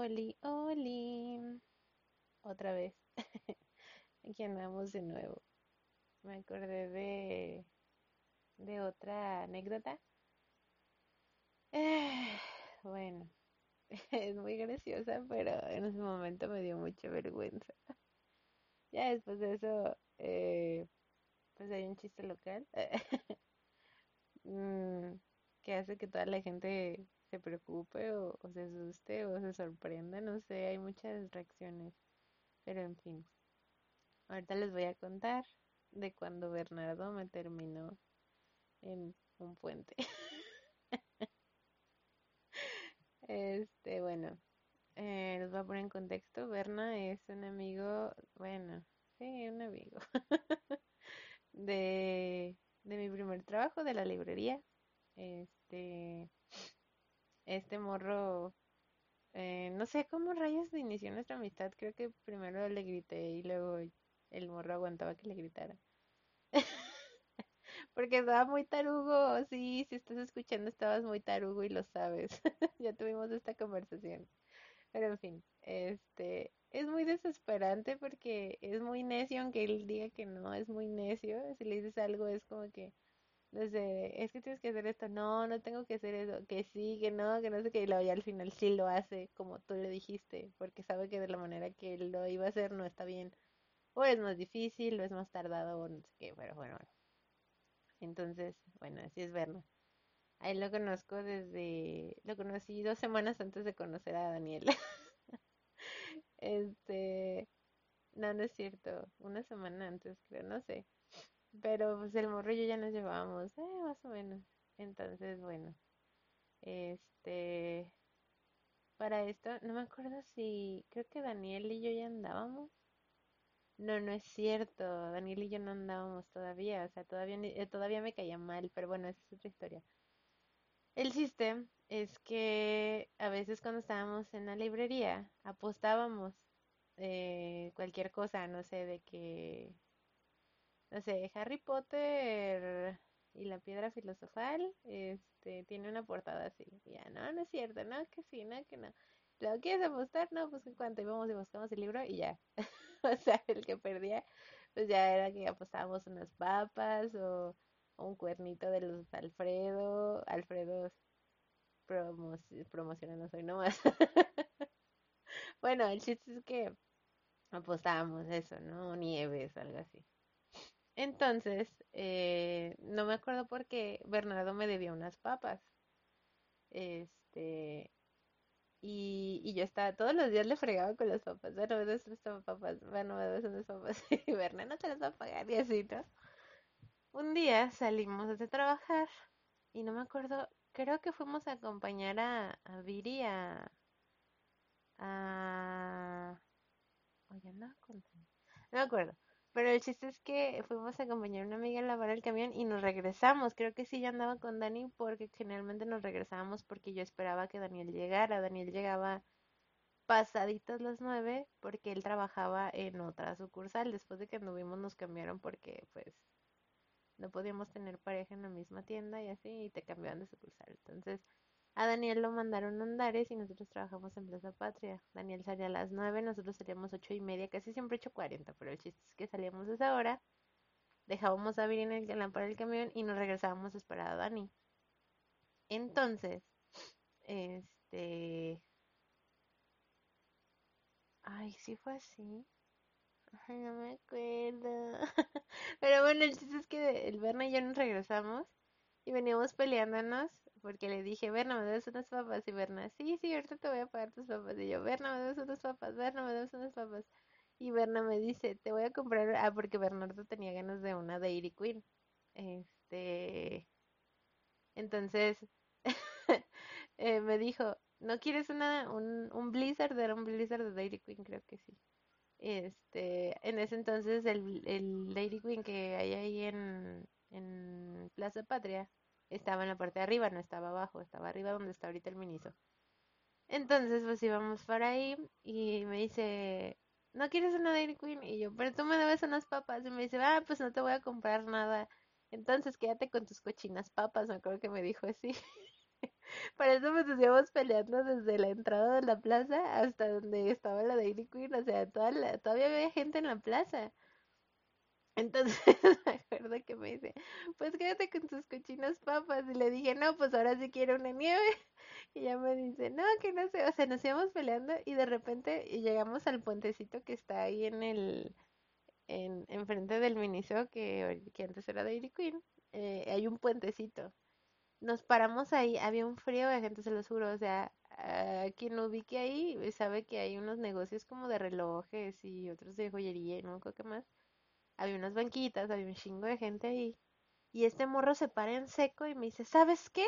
Oli, Oli. Otra vez. Aquí andamos de nuevo. Me acordé de, de otra anécdota. bueno, es muy graciosa, pero en ese momento me dio mucha vergüenza. Ya después de eso, eh, pues hay un chiste local mm, que hace que toda la gente se preocupe o, se asuste o se sorprenda, no sé, hay muchas reacciones, pero en fin. Ahorita les voy a contar de cuando Bernardo me terminó en un puente. Este, bueno, eh, les voy a poner en contexto. Berna es un amigo, bueno, sí, un amigo de, de mi primer trabajo de la librería. Este, este morro, eh, no sé cómo rayos inició nuestra amistad. Creo que primero le grité y luego el morro aguantaba que le gritara. Porque estaba muy tarugo, sí, si estás escuchando estabas muy tarugo y lo sabes. Ya tuvimos esta conversación. Pero en fin, este, es muy desesperante porque es muy necio, aunque él diga que no, es muy necio. Si le dices algo es como que, no sé, es que tienes que hacer esto, no, no tengo que hacer eso, que sí, que no, que no sé qué, y luego ya al final sí lo hace como tú le dijiste, porque sabe que de la manera que lo iba a hacer no está bien, o es más difícil, o es más tardado, o no sé qué, pero bueno, bueno. Entonces, bueno, así es verlo. Ahí lo conozco desde, lo conocí dos semanas antes de conocer a Daniel. Este, no, no es cierto, una semana antes creo, no sé. Pero pues el morro yo ya nos llevábamos, eh, más o menos. Entonces, bueno, este, para esto, no me acuerdo si, creo que Daniel y yo ya andábamos. No, no es cierto, Daniel y yo no andábamos todavía, o sea, todavía, eh, todavía me caía mal, pero bueno, esa es otra historia. El chiste es que a veces cuando estábamos en la librería apostábamos eh, cualquier cosa, no sé, de que, no sé, Harry Potter y la piedra filosofal, este, tiene una portada así. Ya, no, no es cierto, no, que sí, no, que no. ¿Lo quieres apostar? No, pues en cuanto íbamos y buscamos el libro y ya. O sea, el que perdía, pues ya era que apostábamos unas papas o, un cuernito de los Alfredo, Alfredo promo promocionando soy nomás. Bueno, el chiste es que apostábamos eso, ¿no? Nieves, algo así. Entonces, eh, no me acuerdo por qué Bernardo me debía unas papas. Este, y, yo estaba, todos los días le fregaba con las papas. Bueno, me das unas papas, bueno, me das unas papas. Y Bernardo te las va a pagar y así. Un día salimos de trabajar y no me acuerdo, creo que fuimos a acompañar a, a Viri a, a... Oye, no. No me acuerdo. Pero el chiste es que fuimos a acompañar a una amiga a lavar el camión y nos regresamos. Creo que sí, yo andaba con Dani porque generalmente nos regresábamos porque yo esperaba que Daniel llegara. Daniel llegaba pasaditas las nueve porque él trabajaba en otra sucursal. Después de que anduvimos nos cambiaron porque pues no podíamos tener pareja en la misma tienda y así y te cambiaban de sucursal. Entonces a Daniel lo mandaron a Andares y nosotros trabajamos en Plaza Patria. Daniel salía a las 9, nosotros salíamos ocho y media, casi siempre ocho cuarenta, pero el chiste es que salíamos a esa hora, dejábamos a Viri en el lámpara del camión y nos regresábamos a esperar a Dani. Entonces, este... Ay, sí fue así. Ay, no me acuerdo. Pero bueno, el chiste es que el Berna y yo nos regresamos y veníamos peleándonos porque le dije, Berna, me debes unas papas. Y Berna, sí, sí, ahorita te voy a pagar tus papas. Y yo, Berna, me debes unas papas, Berna, me debes unas papas. Y Berna me dice, te voy a comprar, ah, porque Bernardo tenía ganas de una Dairy Queen. Este, entonces eh, me dijo, ¿no quieres una, un, un Blizzard? Era un Blizzard de Dairy Queen, creo que sí. Este, en ese entonces el, el Dairy Queen que hay ahí en, en Plaza Patria estaba en la parte de arriba, no estaba abajo, estaba arriba donde está ahorita el Miniso. Entonces pues íbamos para ahí y me dice, ¿no quieres una Dairy Queen? Y yo, pero tú me debes unas papas. Y me dice, ah, pues no te voy a comprar nada. Entonces quédate con tus cochinas papas, me acuerdo que me dijo así. Para eso nos estuvimos peleando desde la entrada de la plaza hasta donde estaba la Dairy Queen. O sea, toda la- todavía había gente en la plaza. Entonces me acuerdo que me dice, pues quédate con tus cochinas papas. Y le dije, no, pues ahora sí quiero una nieve. Y ya me dice, no, que no sé. O sea, nos íbamos peleando y de repente llegamos al puentecito que está ahí en el, en, enfrente del Miniso, que, que antes era Dairy Queen. Eh, hay un puentecito. Nos paramos ahí, había un frío de gente, se lo juro. O sea, quien ubique ahí sabe que hay unos negocios como de relojes y otros de joyería y no acuerdo qué más. Había unas banquitas, había un chingo de gente ahí. Y este morro se para en seco y me dice, ¿sabes qué?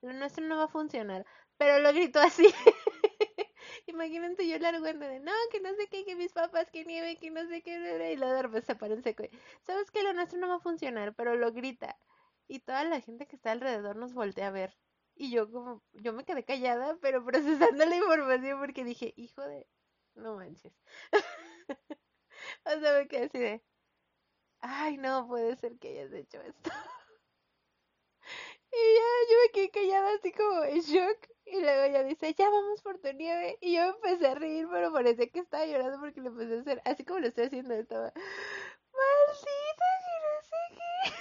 Lo nuestro no va a funcionar. Pero lo gritó así. Imagínate yo la argüente de, no, que no sé qué, que mis papás, que nieve, que no sé qué. Y luego repente se para en seco. y, ¿Sabes qué? Lo nuestro no va a funcionar. Pero lo grita. Y toda la gente que está alrededor nos voltea a ver. Y yo como, yo me quedé callada, pero procesando la información porque dije, hijo de, no manches. O sea, me quedé así de, ay, no puede ser que hayas hecho esto. Y ya yo me quedé callada así como en shock. Y luego ella dice, ya vamos por tu nieve. Y yo empecé a reír, pero parecía que estaba llorando porque le empecé a hacer, así como lo estoy haciendo, estaba, maldita que no sé qué.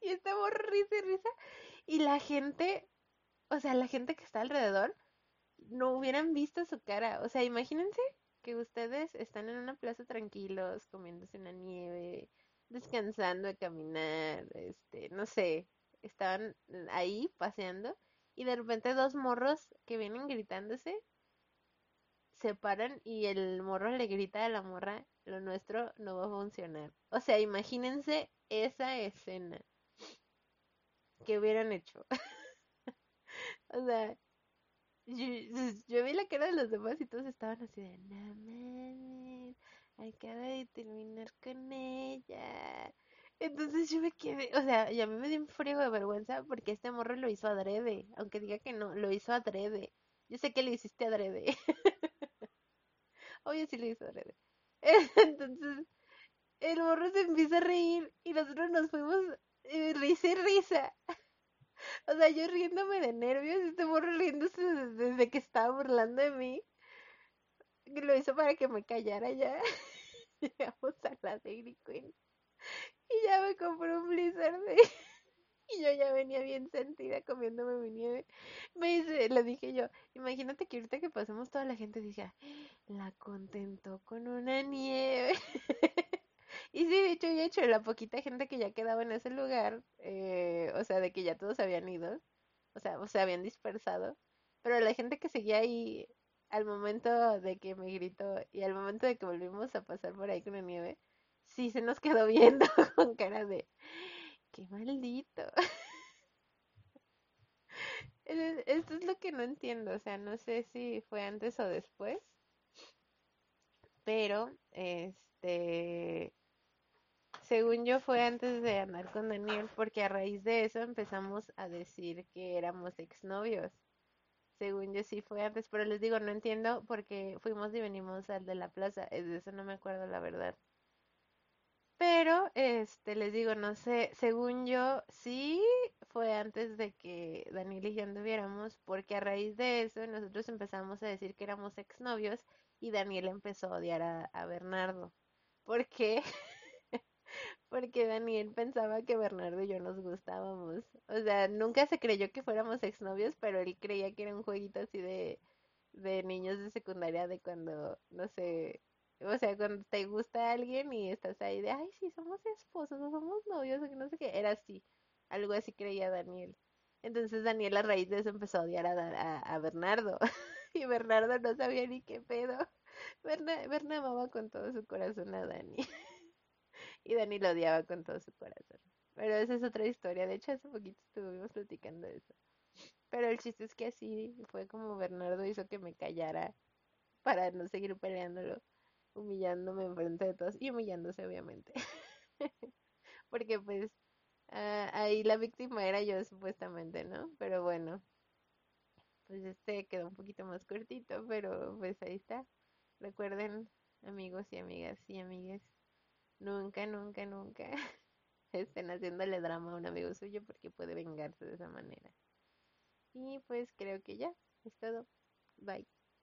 Y estaba risa y risa. Y la gente, o sea, la gente que está alrededor, no hubieran visto su cara. O sea, imagínense que ustedes están en una plaza tranquilos, comiéndose una nieve, descansando a caminar, este, no sé, estaban ahí paseando y de repente dos morros que vienen gritándose se paran y el morro le grita a la morra, lo nuestro no va a funcionar. O sea, imagínense esa escena que hubieran hecho. O sea, yo, yo vi la cara de los demás y todos estaban así de, no mames, acaba de terminar con ella. Entonces yo me quedé, o sea, y a mí me dio un frío de vergüenza porque este morro lo hizo adrede, aunque diga que no, lo hizo adrede. Yo sé que lo hiciste adrede. Obvio sí lo hizo adrede. Entonces, el morro se empieza a reír y nosotros nos fuimos eh, risa y risa. O sea, yo riéndome de nervios, este morro riéndose desde, que estaba burlando de mí. Lo hizo para que me callara ya. Llegamos a la Dairy Queen. Y ya me compré un blizzard de... Y yo ya venía bien sentida comiéndome mi nieve. Me dice, le dije yo, imagínate que ahorita que pasemos toda la gente diga, la contentó con una nieve. Y sí, de hecho, he hecho la poquita gente que ya quedaba en ese lugar, eh, o sea, de que ya todos habían ido, o sea, o se habían dispersado, pero la gente que seguía ahí al momento de que me gritó y al momento de que volvimos a pasar por ahí con la nieve, sí se nos quedó viendo con cara de, qué maldito. Es- Esto es lo que no entiendo, o sea, no sé si fue antes o después, pero este, según yo fue antes de andar con Daniel, porque a raíz de eso empezamos a decir que éramos exnovios. Según yo sí fue antes, pero les digo, no entiendo porque fuimos y venimos al de la plaza, es de eso no me acuerdo la verdad. Pero, este, les digo, no sé, según yo, sí fue antes de que Daniel y yo anduviéramos, porque a raíz de eso nosotros empezamos a decir que éramos exnovios y Daniel empezó a odiar a, a Bernardo. ¿Por qué? Porque Daniel pensaba que Bernardo y yo nos gustábamos. O sea, nunca se creyó que fuéramos exnovios, pero él creía que era un jueguito así de, de niños de secundaria de cuando, no sé, o sea, cuando te gusta alguien y estás ahí de, ay, sí, somos esposos o somos novios o que no sé qué, era así, algo así creía Daniel. Entonces Daniel a raíz de eso empezó a odiar a, a, a Bernardo y Bernardo no sabía ni qué pedo. Berna, Berna amaba con todo su corazón a Dani y Dani lo odiaba con todo su corazón. Pero esa es otra historia, de hecho hace poquito estuvimos platicando de eso. Pero el chiste es que así fue como Bernardo hizo que me callara para no seguir peleándolo humillándome enfrente de todos y humillándose obviamente. Porque pues ah, ahí la víctima era yo supuestamente, ¿no? Pero bueno, pues este quedó un poquito más cortito, pero pues ahí está. Recuerden, amigos y amigas y amigues, nunca, nunca, nunca estén haciéndole drama a un amigo suyo porque puede vengarse de esa manera. Y pues creo que ya, es todo. Bye.